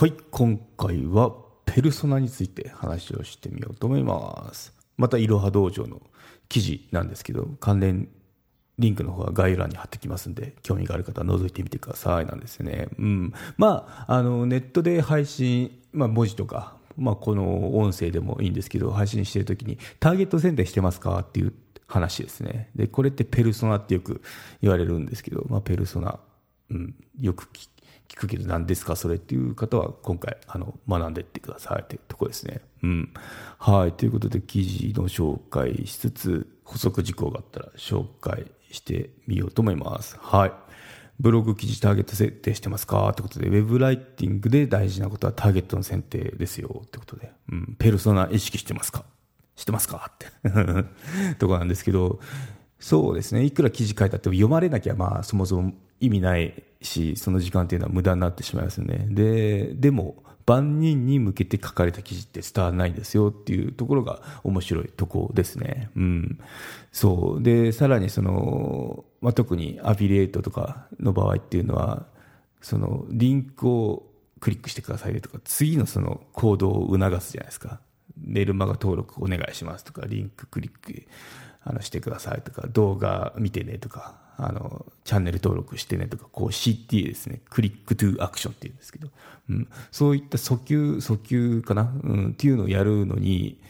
はい、今回はペルソナについて話をしてみようと思います。また、いろは道場の記事なんですけど、関連リンクの方は概要欄に貼ってきますんで、興味がある方は覗いてみてくださいなんですね。うん。まあ、あの、ネットで配信、まあ、文字とか、まあ、この音声でもいいんですけど、配信してるときに、ターゲット選定してますかっていう話ですね。で、これってペルソナってよく言われるんですけど、まあ、ペルソナ、うん、よく聞聞くけど何ですか？それっていう方は今回あの学んでいってくださいというとこですね。うん。はい。ということで記事の紹介しつつ補足事項があったら紹介してみようと思います。はい。ブログ記事ターゲット設定してますか？ってことで、ウェブライティングで大事なことはターゲットの選定ですよってことで、うん。ペルソナ意識してますか？してますか？って とこなんですけど、そうですね。いくら記事書いたって読まれなきゃまあそもそも意味ないし、その時間っていうのは無駄になってしまいますよね。で、でも、万人に向けて書かれた記事って伝わらないんですよっていうところが面白いとこですね。うん。そう。で、さらにその、まあ、特にアフィリエイトとかの場合っていうのは、その、リンクをクリックしてくださいとか、次のその行動を促すじゃないですか。メルマガ登録お願いしますとか、リンククリックあのしてくださいとか、動画見てねとか、あの、チャンネル登録してねとか、こう CT ですね、クリックトゥアクションっていうんですけど、うん、そういった訴求、訴求かな、うん、っていうのをやるのに、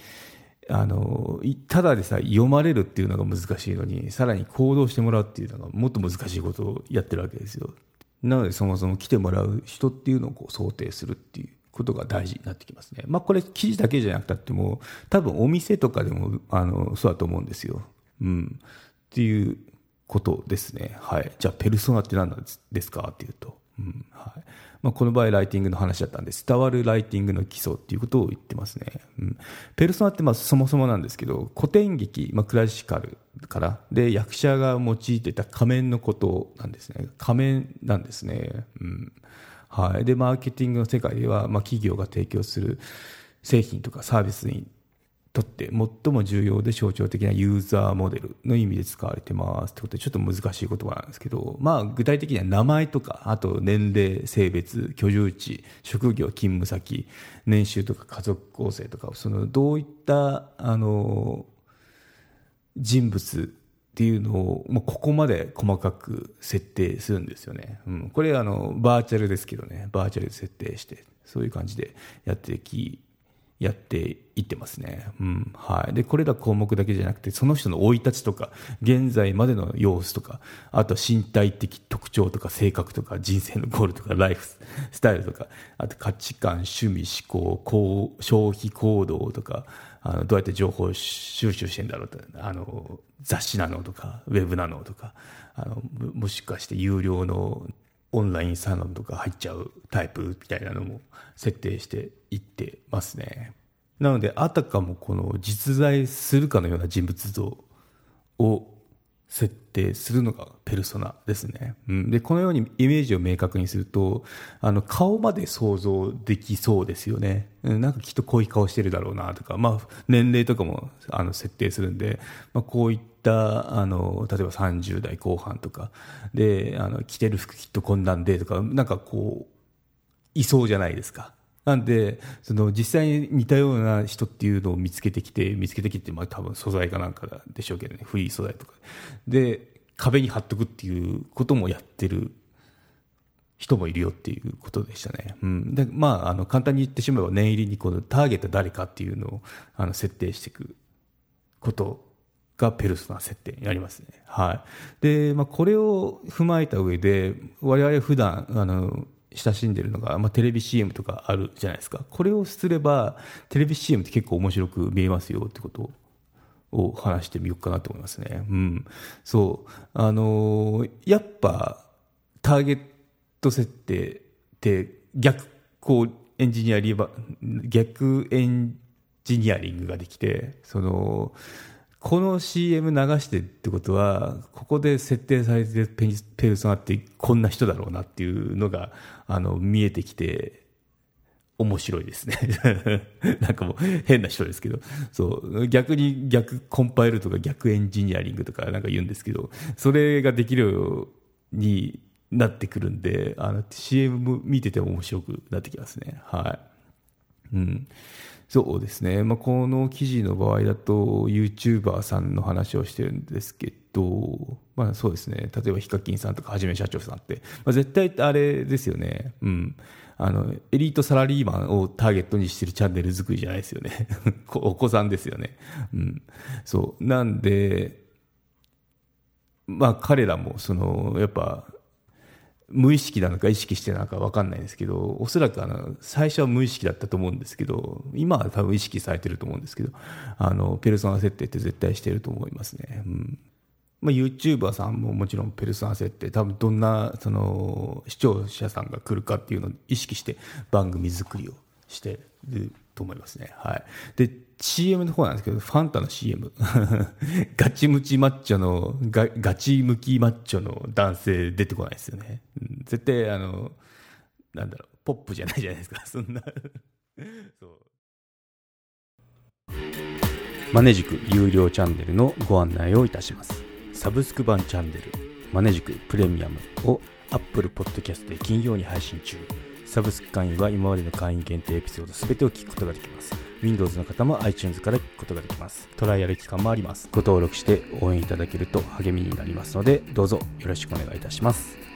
あの、ただでさ読まれるっていうのが難しいのに、さらに行動してもらうっていうのがもっと難しいことをやってるわけですよ。なのでそもそも来てもらう人っていうのをこう想定するっていう。ことが大事になってきますね。まあこれ記事だけじゃなくたっても、多分お店とかでも、あの、そうだと思うんですよ。うん。っていうことですね。はい。じゃあ、ペルソナって何なんですかっていうと。うん。はい。まあ、この場合、ライティングの話だったんで、伝わるライティングの基礎っていうことを言ってますね。うん。ペルソナって、まあ、そもそもなんですけど、古典劇、まあ、クラシカルから、で、役者が用いてた仮面のことなんですね。仮面なんですね。うん。はい。で、マーケティングの世界では、まあ、企業が提供する製品とかサービスにとって最も重要で象徴的なユーザーモデルの意味で使われてますってことでちょっと難しい言葉なんですけど、まあ具体的には名前とか、あと年齢、性別、居住地、職業、勤務先、年収とか家族構成とか、そのどういった、あの、人物っていうのを、まあ、ここまで細かく設定するんですよね。うん、これあの、バーチャルですけどね、バーチャルで設定して、そういう感じでやってき、やっていってますね。うん。はい。で、これら項目だけじゃなくて、その人の生い立ちとか、現在までの様子とか、あと身体的特徴とか、性格とか、人生のゴールとか、ライフスタイルとか、あと価値観、趣味、思考、こう消費行動とか、あの、どうやって情報収集してんだろうと、あの、雑誌なのとか、ウェブなのとか、あの、もしかして有料のオンラインサロンとか入っちゃうタイプみたいなのも設定していってますね。なので、あたかもこの実在するかのような人物像を設定するのがペルソナですね。うん、で、このようにイメージを明確にすると、あの、顔まで想像できそうですよね。うん、なんかきっとこういう顔してるだろうなとか、まあ、年齢とかも、あの、設定するんで、まあ、こういった、あの、例えば30代後半とか、で、あの、着てる服きっとこんなんでとか、なんかこう、いそうじゃないですか。なんで、その実際に似たような人っていうのを見つけてきて、見つけてきて、まあ多分素材かなんかでしょうけどね、フリー素材とか。で、壁に貼っとくっていうこともやってる人もいるよっていうことでしたね。うん。で、まあ、あの、簡単に言ってしまえば念入りにこのターゲット誰かっていうのを、あの、設定していくことがペルソナ設定になりますね。はい。で、まあ、これを踏まえた上で、我々普段、あの、親しんでるのが、まあ、テレビ CM とかあるじゃないですか。これをすれば、テレビ CM って結構面白く見えますよってことを話してみようかなと思いますね。うん。そう。あのーやっぱ、ターゲット設定って逆、こう、エンジニアリバ、逆エンジニアリングができて、その、この CM 流してってことは、ここで設定されてるペペルソナってこんな人だろうなっていうのが、あの、見えてきて、面白いですね。なんかもう変な人ですけど、そう、逆に逆コンパイルとか逆エンジニアリングとかなんか言うんですけど、それができるようになってくるんで、あの CM 見てても面白くなってきますね。はい。うん。そうですね。まあ、この記事の場合だと、YouTuber さんの話をしてるんですけど、まあそうですね。例えばヒカキンさんとかはじめ社長さんって、まあ、絶対あれですよね。うん。あの、エリートサラリーマンをターゲットにしてるチャンネル作りじゃないですよね。お子さんですよね。うん。そう。なんで、まあ彼らも、その、やっぱ、無意識なのか意識してなのか分かんないんですけど、おそらくあの、最初は無意識だったと思うんですけど、今は多分意識されてると思うんですけど、あの、ペルソナ設定って絶対してると思いますね。うん。まあ、YouTuber さんももちろんペルソナ設定、多分どんな、その、視聴者さんが来るかっていうのを意識して番組作りをしてると思いますね。はい。で、CM の方なんですけど、ファンタの CM。ガチムチマッチョのガ、ガチムキマッチョの男性出てこないですよね。うん、絶対、あの、なんだろう、ポップじゃないじゃないですか、そんな そう。マネジク有料チャンネルのご案内をいたします。サブスク版チャンネル、マネジクプレミアムを Apple Podcast で金曜に配信中。サブスク会員は今までの会員限定エピソード全てを聞くことができます。Windows の方も iTunes から聞くことができます。トライアル期間もあります。ご登録して応援いただけると励みになりますので、どうぞよろしくお願いいたします。